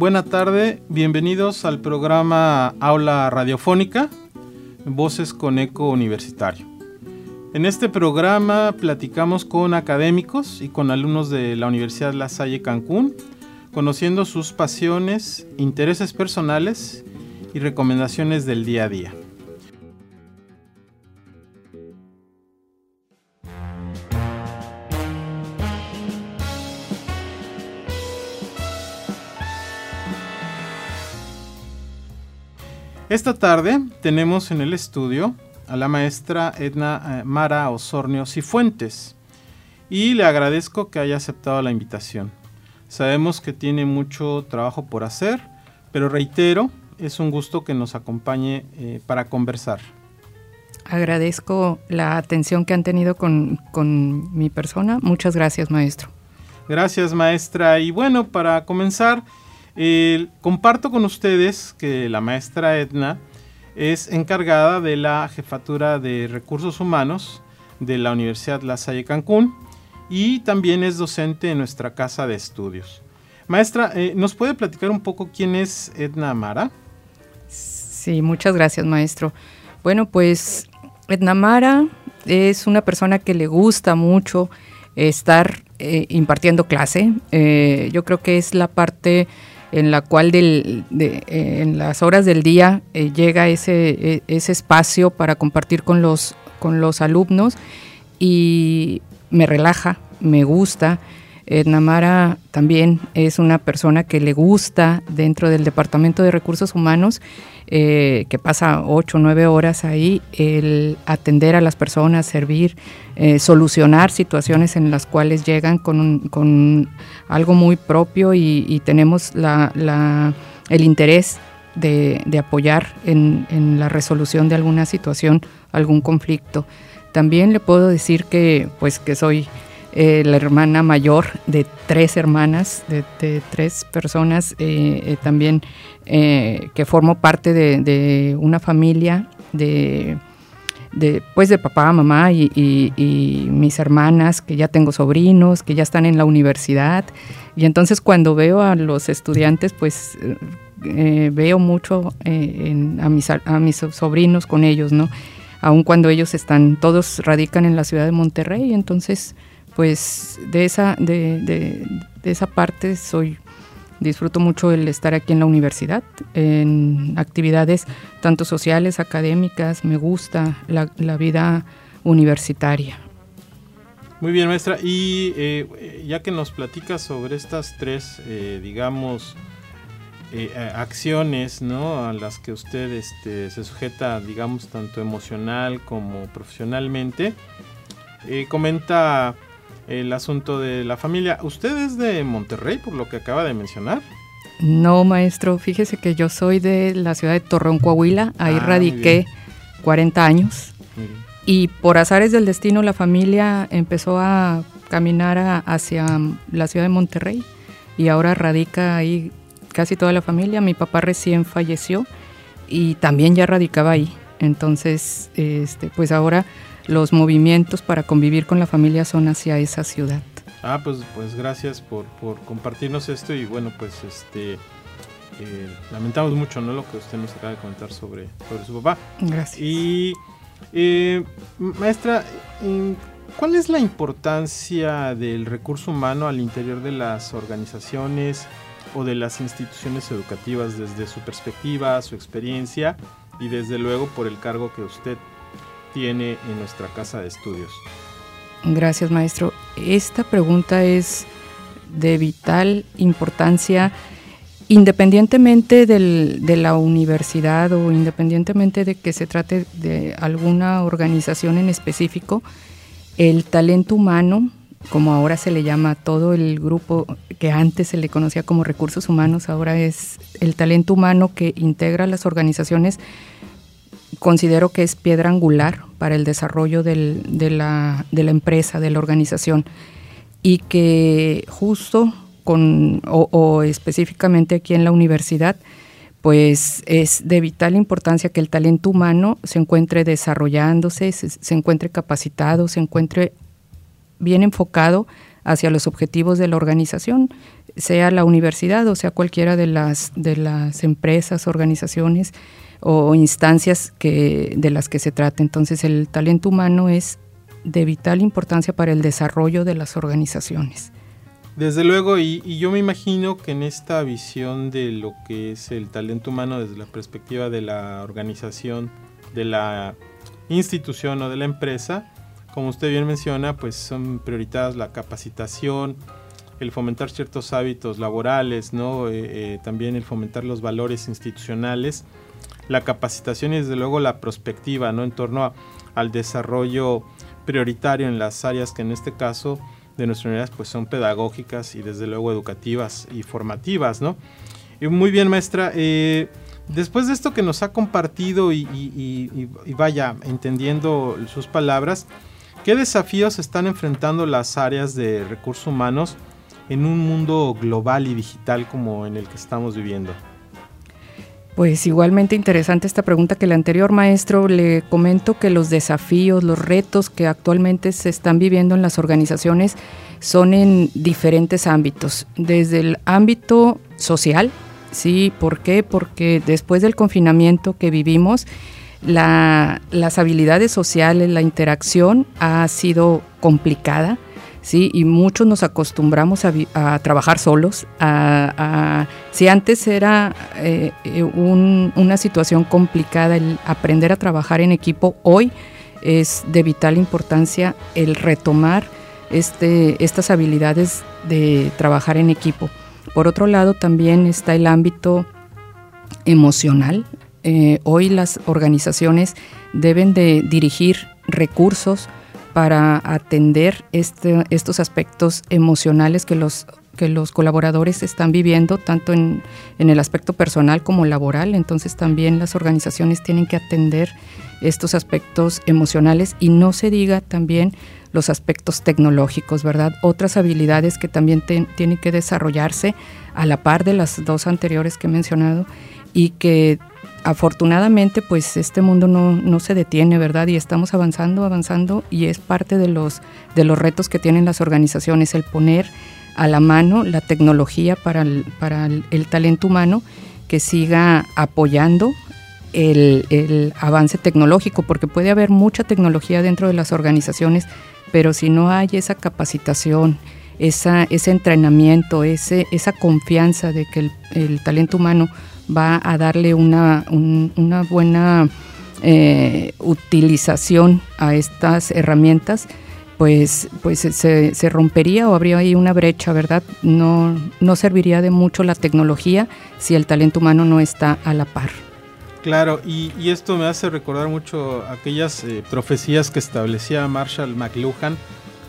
buena tarde, bienvenidos al programa Aula Radiofónica, Voces con Eco Universitario. En este programa platicamos con académicos y con alumnos de la Universidad La Salle Cancún, conociendo sus pasiones, intereses personales y recomendaciones del día a día. Esta tarde tenemos en el estudio a la maestra Edna eh, Mara Osornio Cifuentes y le agradezco que haya aceptado la invitación. Sabemos que tiene mucho trabajo por hacer, pero reitero, es un gusto que nos acompañe eh, para conversar. Agradezco la atención que han tenido con, con mi persona. Muchas gracias, maestro. Gracias, maestra. Y bueno, para comenzar, comparto con ustedes que la maestra Edna es encargada de la jefatura de recursos humanos de la Universidad La Salle Cancún y también es docente en nuestra casa de estudios. Maestra, eh, ¿nos puede platicar un poco quién es Edna Mara? Sí, muchas gracias, maestro. Bueno, pues Edna Mara es una persona que le gusta mucho estar eh, impartiendo clase. Eh, yo creo que es la parte en la cual del, de, eh, en las horas del día eh, llega ese, e, ese espacio para compartir con los, con los alumnos y me relaja, me gusta. Namara también es una persona que le gusta dentro del Departamento de Recursos Humanos, eh, que pasa ocho o nueve horas ahí, el atender a las personas, servir, eh, solucionar situaciones en las cuales llegan con, con algo muy propio y, tenemos la, el interés de, de apoyar en, en, la resolución de alguna situación, algún conflicto. También le puedo decir que, pues, que soy eh, la hermana mayor de tres hermanas, de, tres personas, eh, eh, también que formo parte de, una familia de, pues de papá, mamá y, mis hermanas, que ya tengo sobrinos, que ya están en la universidad. Y entonces cuando veo a los estudiantes, pues veo mucho a, mis, a mis sobrinos con ellos, ¿no? Aun cuando ellos están, todos radican en la ciudad de Monterrey, entonces pues de esa, de, de, esa parte soy, disfruto mucho el estar aquí en la universidad, en actividades tanto sociales, académicas, me gusta la, vida universitaria. Muy bien, maestra. Y eh, ya que nos platica sobre estas tres, eh, digamos, eh, acciones, ¿no? A las que usted este, se sujeta, digamos, tanto emocional como profesionalmente, comenta el asunto de la familia. ¿Usted es de Monterrey, por lo que acaba de mencionar? No, maestro, fíjese que yo soy de la ciudad de Torreón, Coahuila, ahí ah, radiqué 40 años. Y por azares del destino la familia empezó a caminar hacia la ciudad de Monterrey y ahora radica ahí casi toda la familia. Mi papá recién falleció y también ya radicaba ahí. Entonces, este, pues ahora los movimientos para convivir con la familia son hacia esa ciudad. Ah, pues, pues gracias por, compartirnos esto y bueno, pues este eh, lamentamos mucho ¿no? lo que usted nos acaba de comentar sobre, sobre su papá. Gracias. Y eh, maestra, ¿cuál es la importancia del recurso humano al interior de las organizaciones o de las instituciones educativas desde su perspectiva, su experiencia y desde luego por el cargo que usted tiene en nuestra casa de estudios? Gracias, maestro. Esta pregunta es de vital importancia independientemente de la universidad o independientemente de que se trate de alguna organización en específico, el talento humano, como ahora se le llama a todo el grupo que antes se le conocía como recursos humanos, ahora es el talento humano que integra las organizaciones, considero que es piedra angular para el desarrollo de, la, empresa, de la organización, y que justo con, o, específicamente aquí en la universidad, pues es de vital importancia que el talento humano se encuentre desarrollándose, se, encuentre capacitado, se encuentre bien enfocado hacia los objetivos de la organización. sea la universidad o sea cualquiera de las, de las empresas, organizaciones o instancias que, de las que se trate. Entonces el talento humano es de vital importancia para el desarrollo de las organizaciones. Desde luego, y, y, yo me imagino que en esta visión de lo que es el talento humano desde la perspectiva de la organización, de la institución o de la empresa, como usted bien menciona, pues son prioritarias la capacitación, el fomentar ciertos hábitos laborales, ¿no? Eh, eh, también el fomentar los valores institucionales, la capacitación y desde luego la prospectiva ¿no? en torno al desarrollo prioritario en las áreas que en este caso de nuestras unidades pues son pedagógicas y desde luego educativas y formativas. ¿no? Y muy bien maestra, eh, después de esto que nos ha compartido y, y vaya entendiendo sus palabras, ¿qué desafíos están enfrentando las áreas de recursos humanos? En un mundo global y digital como en el que estamos viviendo? Pues igualmente interesante esta pregunta que el anterior maestro le comento que los desafíos, los retos que actualmente se están viviendo en las organizaciones son en diferentes ámbitos, desde el ámbito social, ¿sí? ¿Por qué? Porque después del confinamiento que vivimos, las habilidades sociales, la interacción ha sido complicada ¿sí? Y muchos nos acostumbramos a, trabajar solos. si antes era eh, eh, una situación complicada el aprender a trabajar en equipo, hoy es de vital importancia el retomar este, estas habilidades de trabajar en equipo. Por otro lado, también está el ámbito emocional. Eh, hoy las organizaciones deben de dirigir recursos, para atender este, estos aspectos emocionales que los, que los colaboradores están viviendo, tanto en, el aspecto personal como laboral. Entonces también las organizaciones tienen que atender estos aspectos emocionales y no se diga también los aspectos tecnológicos, ¿verdad? Otras habilidades que también tienen que desarrollarse a la par de las dos anteriores que he mencionado y que afortunadamente pues este mundo no, se detiene, ¿verdad? Y estamos avanzando, avanzando y es parte de los, de los retos que tienen las organizaciones, el poner a la mano la tecnología para el, para el, talento humano que siga apoyando el, el, avance tecnológico, porque puede haber mucha tecnología dentro de las organizaciones, pero si no hay esa capacitación, esa, ese entrenamiento, ese, esa confianza de que el talento humano va a darle una, una buena eh, utilización a estas herramientas, pues, pues se, rompería o habría ahí una brecha, ¿verdad? No, no serviría de mucho la tecnología si el talento humano no está a la par. Claro, y, y esto me hace recordar mucho aquellas eh, profecías que establecía Marshall McLuhan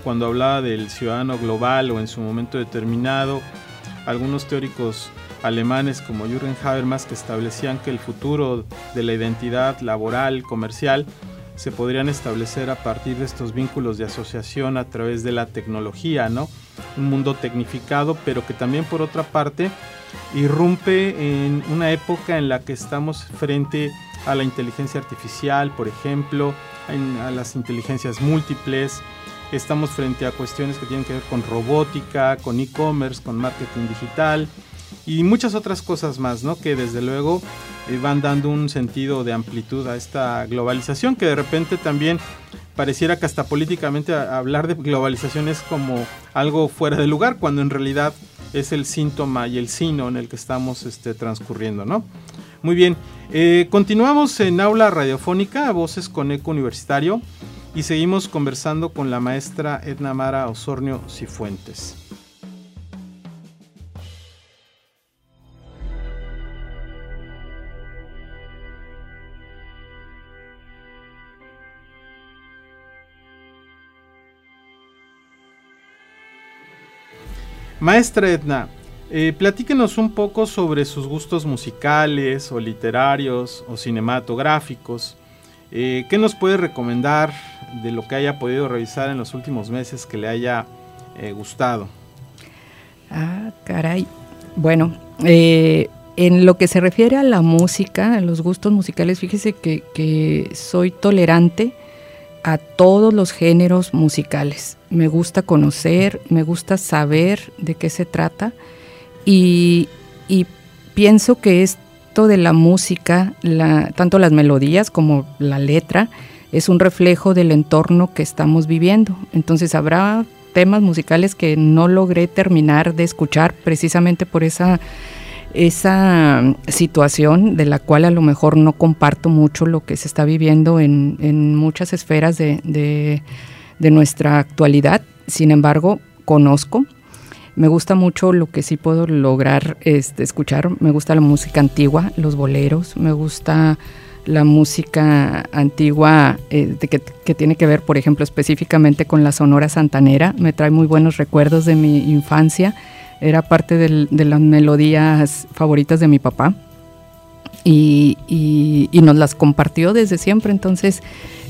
cuando hablaba del ciudadano global o en su momento determinado. Algunos teóricos alemanes como Jürgen Habermas que establecían que el futuro de la identidad laboral, comercial, se podrían establecer a partir de estos vínculos de asociación a través de la tecnología, ¿no? Un mundo tecnificado, pero que también por otra parte irrumpe en una época en la que estamos frente a la inteligencia artificial, por ejemplo, a las inteligencias múltiples, estamos frente a cuestiones que tienen que ver con robótica, con e-commerce, con marketing digital, y muchas otras cosas más, ¿no? Que desde luego eh, van dando un sentido de amplitud a esta globalización que de repente también pareciera que hasta políticamente hablar de globalización es como algo fuera de lugar cuando en realidad es el síntoma y el sino en el que estamos este, transcurriendo, ¿no? Muy bien, eh, continuamos en aula radiofónica, voces con eco universitario y seguimos conversando con la maestra Edna Mara Osornio Cifuentes. Maestra Edna, eh, platíquenos un poco sobre sus gustos musicales o literarios o cinematográficos. Eh, ¿Qué nos puede recomendar de lo que haya podido revisar en los últimos meses que le haya eh, gustado? Ah, caray. Bueno, en lo que se refiere a la música, a los gustos musicales, fíjese que soy tolerante a todos los géneros musicales. Me gusta conocer, me gusta saber de qué se trata Y, pienso que esto de la música, tanto las melodías como la letra, es un reflejo del entorno que estamos viviendo. Entonces habrá temas musicales que no logré terminar de escuchar precisamente por esa esa situación de la cual a lo mejor no comparto mucho lo que se está viviendo en, muchas esferas de, nuestra actualidad. Sin embargo, conozco. Me gusta mucho lo que sí puedo lograr este, escuchar. Me gusta la música antigua, los boleros. Me gusta la música antigua eh, que, que, tiene que ver, por ejemplo, específicamente con la Sonora Santanera. Me trae muy buenos recuerdos de mi infancia era parte de las melodías favoritas de mi papá y, nos las compartió desde siempre. Entonces,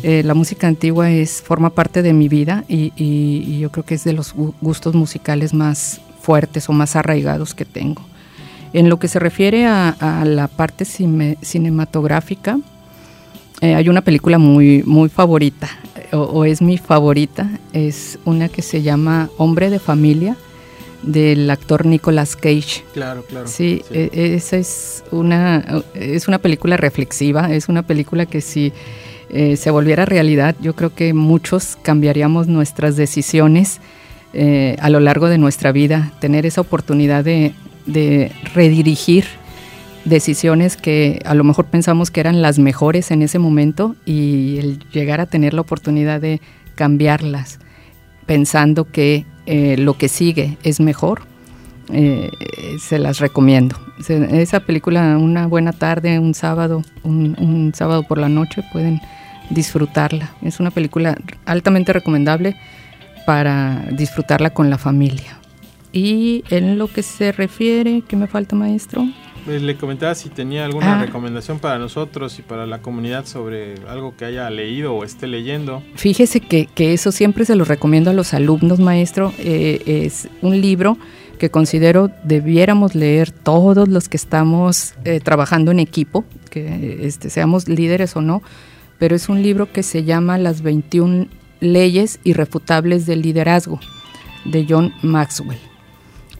eh, la música antigua es, forma parte de mi vida y, yo creo que es de los gustos musicales más fuertes o más arraigados que tengo. En lo que se refiere a, la parte cinematográfica, eh, hay una película muy, muy favorita, o, o, es mi favorita, es una que se llama Hombre de Familia, del actor Nicolas Cage. Claro, claro. Sí, e, esa es una, es una película reflexiva, es una película que si eh, se volviera realidad, yo creo que muchos cambiaríamos nuestras decisiones eh, a lo largo de nuestra vida, tener esa oportunidad de, de redirigir decisiones que a lo mejor pensamos que eran las mejores en ese momento y el llegar a tener la oportunidad de cambiarlas pensando que eh, lo que sigue es mejor, eh, se las recomiendo. esa película, una buena tarde, un sábado, un, sábado por la noche, pueden disfrutarla. Es una película altamente recomendable para disfrutarla con la familia. Y en lo que se refiere, ¿qué me falta, maestro? Eh, le comentaba si tenía alguna ah. recomendación para nosotros y para la comunidad sobre algo que haya leído o esté leyendo. Fíjese que, eso siempre se lo recomiendo a los alumnos, maestro. Eh, es un libro que considero debiéramos leer todos los que estamos eh, trabajando en equipo, que este, seamos líderes o no, pero es un libro que se llama Las 21 leyes irrefutables del liderazgo, de John Maxwell.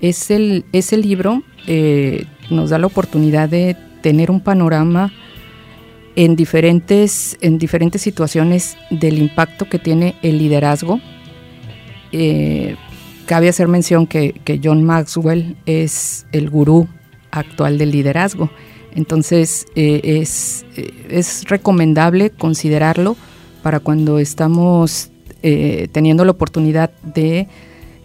Es el, ese libro nos da la oportunidad de tener un panorama en diferentes, en diferentes situaciones del impacto que tiene el liderazgo. Eh, cabe hacer mención que, John Maxwell es el gurú actual del liderazgo. Entonces eh, es, eh, es, recomendable considerarlo para cuando estamos teniendo la oportunidad de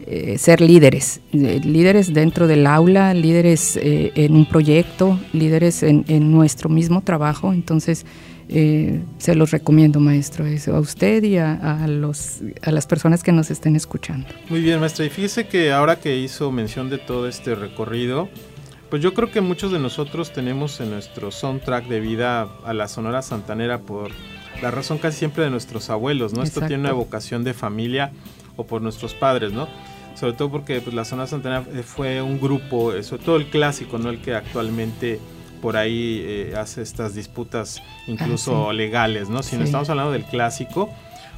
eh, ser líderes, eh, líderes dentro del aula, líderes eh, en un proyecto, líderes en, nuestro mismo trabajo. Entonces, se los recomiendo, maestro, eso, a usted y a, los, a las personas que nos estén escuchando. Muy bien, maestra. Y fíjese que ahora que hizo mención de todo este recorrido, pues yo creo que muchos de nosotros tenemos en nuestro soundtrack de vida a la Sonora Santanera por la razón casi siempre de nuestros abuelos, ¿no? Esto tiene una vocación de familia o por nuestros padres, ¿no? Sobre todo porque pues, la zona Santana eh, fue un grupo, eh, sobre todo el clásico, no el que actualmente por ahí eh, hace estas disputas incluso ah, legales, ¿no? Si no estamos hablando del clásico,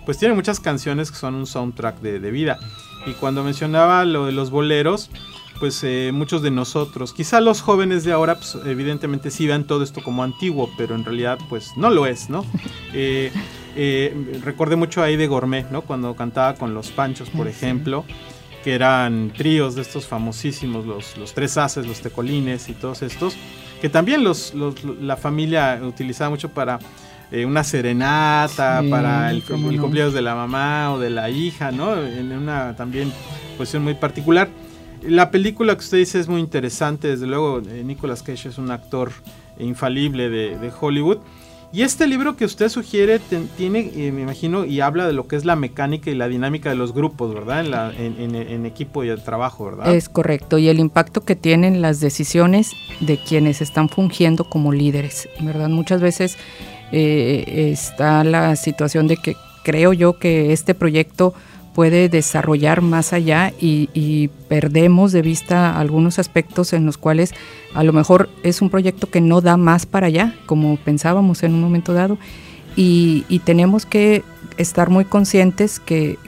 pues tiene muchas canciones que son un soundtrack de, vida. Y cuando mencionaba lo de los boleros, pues muchos de nosotros, quizá los jóvenes de ahora, pues, evidentemente sí vean todo esto como antiguo, pero en realidad pues no lo es, ¿no? recordé mucho ahí de Gourmet, ¿no? Cuando cantaba con los Panchos, por ah, ejemplo que eran tríos de estos famosísimos, los, los tres haces, los tecolines y todos estos, que también los, la familia utilizaba mucho para eh, una serenata, para el, cumpleaños de la mamá o de la hija, ¿no? En una también posición muy particular. La película que usted dice es muy interesante, desde luego eh, Nicolas Cage es un actor infalible de, de Hollywood. Y este libro que usted sugiere tiene, eh, me imagino, y habla de lo que es la mecánica y la dinámica de los grupos, ¿verdad? En, equipo y el trabajo, ¿verdad? Es correcto, y el impacto que tienen las decisiones de quienes están fungiendo como líderes, ¿verdad? Muchas veces eh, está la situación de que creo yo que este proyecto puede desarrollar más allá y, perdemos de vista algunos aspectos en los cuales a lo mejor es un proyecto que no da más para allá, como pensábamos en un momento dado, y, tenemos que estar muy conscientes que,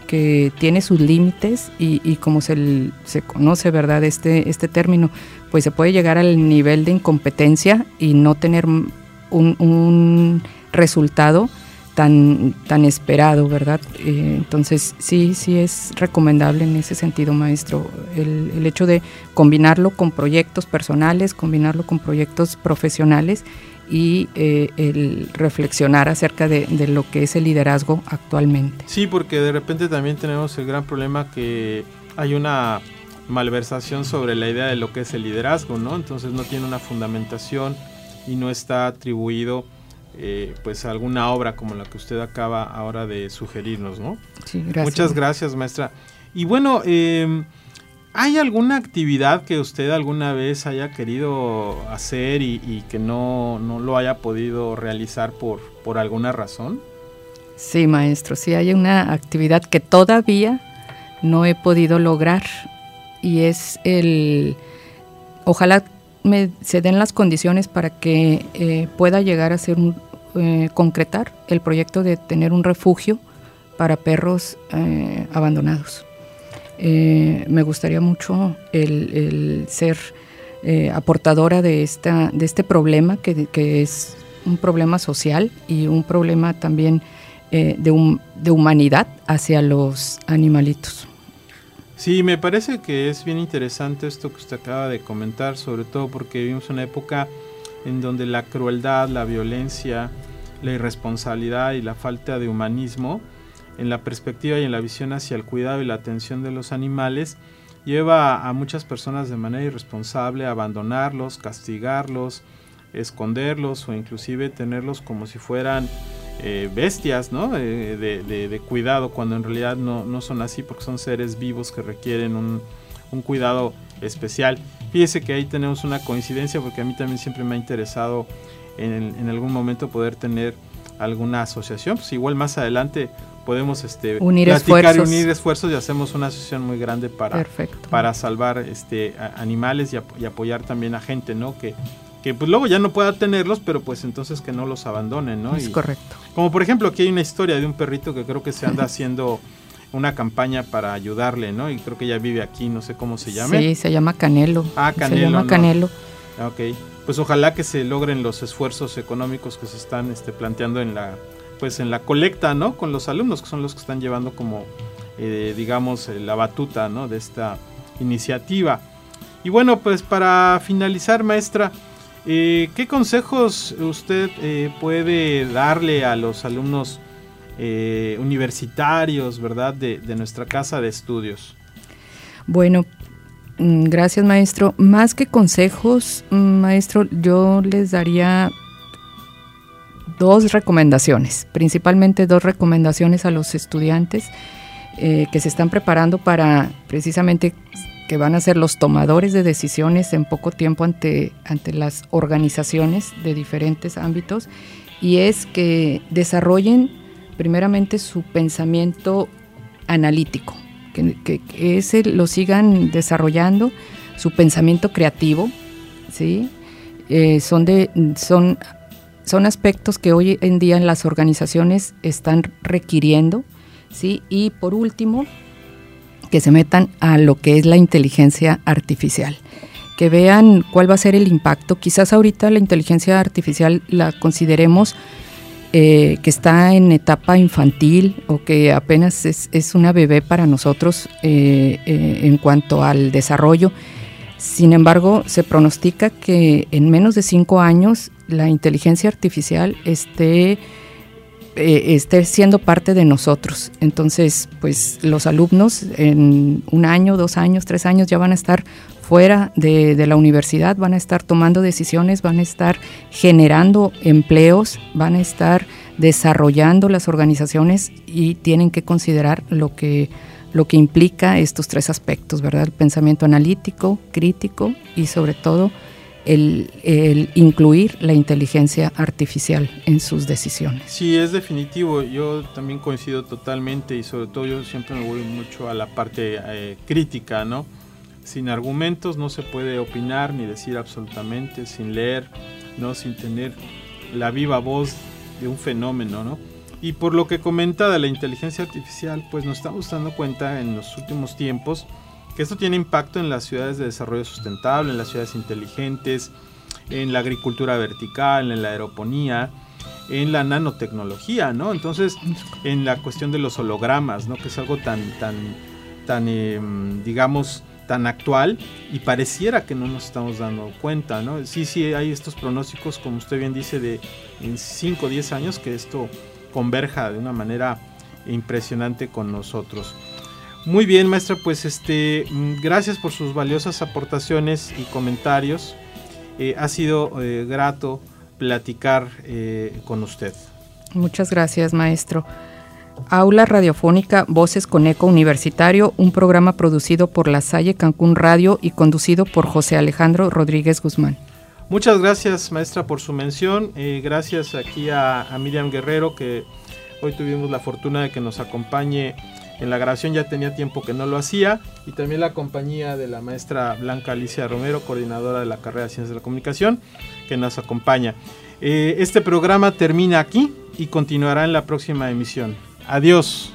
tiene sus límites y, como se, conoce, ¿verdad?, este, este término, pues se puede llegar al nivel de incompetencia y no tener un resultado tan, tan esperado, ¿verdad? Eh, entonces sí, sí es recomendable en ese sentido, maestro, el, el, hecho de combinarlo con proyectos personales, combinarlo con proyectos profesionales y eh, el reflexionar acerca de, de, lo que es el liderazgo actualmente. Sí, porque de repente también tenemos el gran problema que hay una malversación sobre la idea de lo que es el liderazgo, ¿no? Entonces no tiene una fundamentación y no está atribuido eh, pues alguna obra como la que usted acaba ahora de sugerirnos, ¿no? Sí, gracias. Muchas gracias, maestra. Y bueno, eh, ¿hay alguna actividad que usted alguna vez haya querido hacer y, y que no, no, lo haya podido realizar por, por alguna razón? Sí, maestro, sí hay una actividad que todavía no he podido lograr y es el, ojalá me, se den las condiciones para que eh, pueda llegar a ser un, eh, concretar el proyecto de tener un refugio para perros eh, abandonados. Me gustaría mucho el, ser aportadora de, esta, de este problema, que, que, es un problema social y un problema también de, un, de humanidad hacia los animalitos. Sí, me parece que es bien interesante esto que usted acaba de comentar, sobre todo porque vivimos una época en donde la crueldad, la violencia, la irresponsabilidad y la falta de humanismo en la perspectiva y en la visión hacia el cuidado y la atención de los animales lleva a muchas personas de manera irresponsable a abandonarlos, castigarlos, esconderlos o inclusive tenerlos como si fueran eh, bestias ¿no? de, de, de, cuidado cuando en realidad no, no, son así porque son seres vivos que requieren un, un cuidado especial. Fíjese que ahí tenemos una coincidencia porque a mí también siempre me ha interesado en, en algún momento poder tener alguna asociación. Pues igual más adelante podemos este, unir platicar esfuerzos. y unir esfuerzos y hacemos una asociación muy grande para, para salvar este, a, animales y, y, apoyar también a gente, ¿no? Que, que pues luego ya no pueda tenerlos, pero pues entonces que no los abandonen, ¿no? Es y, correcto. Como por ejemplo aquí hay una historia de un perrito que creo que se anda haciendo una campaña para ayudarle, ¿no? Y creo que ella vive aquí, no sé cómo se llama. Sí, se llama Canelo. Ah, Canelo. Se llama ¿no? Canelo. Ok, pues ojalá que se logren los esfuerzos económicos que se están este, planteando en la, pues en la colecta, ¿no? Con los alumnos que son los que están llevando como, eh, digamos, eh, la batuta, ¿no? De esta iniciativa. Y bueno, pues para finalizar, maestra, eh, ¿qué consejos usted eh, puede darle a los alumnos eh, universitarios, verdad, de, nuestra casa de estudios? Bueno, mm, gracias maestro. Más que consejos, mm, maestro, yo les daría dos recomendaciones, principalmente dos recomendaciones a los estudiantes que se están preparando para precisamente que van a ser los tomadores de decisiones en poco tiempo ante, ante las organizaciones de diferentes ámbitos y es que desarrollen primeramente su pensamiento analítico, que, que, que, ese lo sigan desarrollando, su pensamiento creativo, ¿sí? Eh, son, de, son, son aspectos que hoy en día las organizaciones están requiriendo, ¿sí? Y por último, que se metan a lo que es la inteligencia artificial que vean cuál va a ser el impacto. Quizás ahorita la inteligencia artificial la consideremos eh, que está en etapa infantil o que apenas es, una bebé para nosotros eh, eh, en cuanto al desarrollo. Sin embargo, se pronostica que en menos de cinco años la inteligencia artificial esté, esté siendo parte de nosotros. Entonces, pues los alumnos en un año, dos años, tres años ya van a estar fuera de, de, la universidad, van a estar tomando decisiones, van a estar generando empleos, van a estar desarrollando las organizaciones y tienen que considerar lo que, lo que implica estos tres aspectos, ¿verdad? El pensamiento analítico, crítico y sobre todo el, el, incluir la inteligencia artificial en sus decisiones. Sí, es definitivo. Yo también coincido totalmente y sobre todo yo siempre me voy mucho a la parte eh, crítica, ¿no? sin argumentos no se puede opinar ni decir absolutamente, sin leer, no sin tener la viva voz de un fenómeno, ¿no? Y por lo que comenta de la inteligencia artificial, pues nos estamos dando cuenta en los últimos tiempos que esto tiene impacto en las ciudades de desarrollo sustentable, en las ciudades inteligentes, en la agricultura vertical, en la aeroponía, en la nanotecnología, ¿no? Entonces, en la cuestión de los hologramas, ¿no? Que es algo tan, tan, tan, em, digamos, tan actual y pareciera que no nos estamos dando cuenta, ¿no? Sí, sí, hay estos pronósticos, como usted bien dice, de en 5 o 10 años que esto converja de una manera impresionante con nosotros. Muy bien, maestra, pues este, mm, gracias por sus valiosas aportaciones y comentarios. Eh, ha sido eh, grato platicar eh, con usted. Muchas gracias, maestro. Aula Radiofónica Voces con Eco Universitario, un programa producido por La Salle Cancún Radio y conducido por José Alejandro Rodríguez Guzmán. Muchas gracias, maestra, por su mención. gracias aquí a, a Miriam Guerrero, que hoy tuvimos la fortuna de que nos acompañe en la grabación ya tenía tiempo que no lo hacía y también la compañía de la maestra Blanca Alicia Romero, coordinadora de la carrera de Ciencias de la Comunicación, que nos acompaña. Eh, este programa termina aquí y continuará en la próxima emisión. Adiós.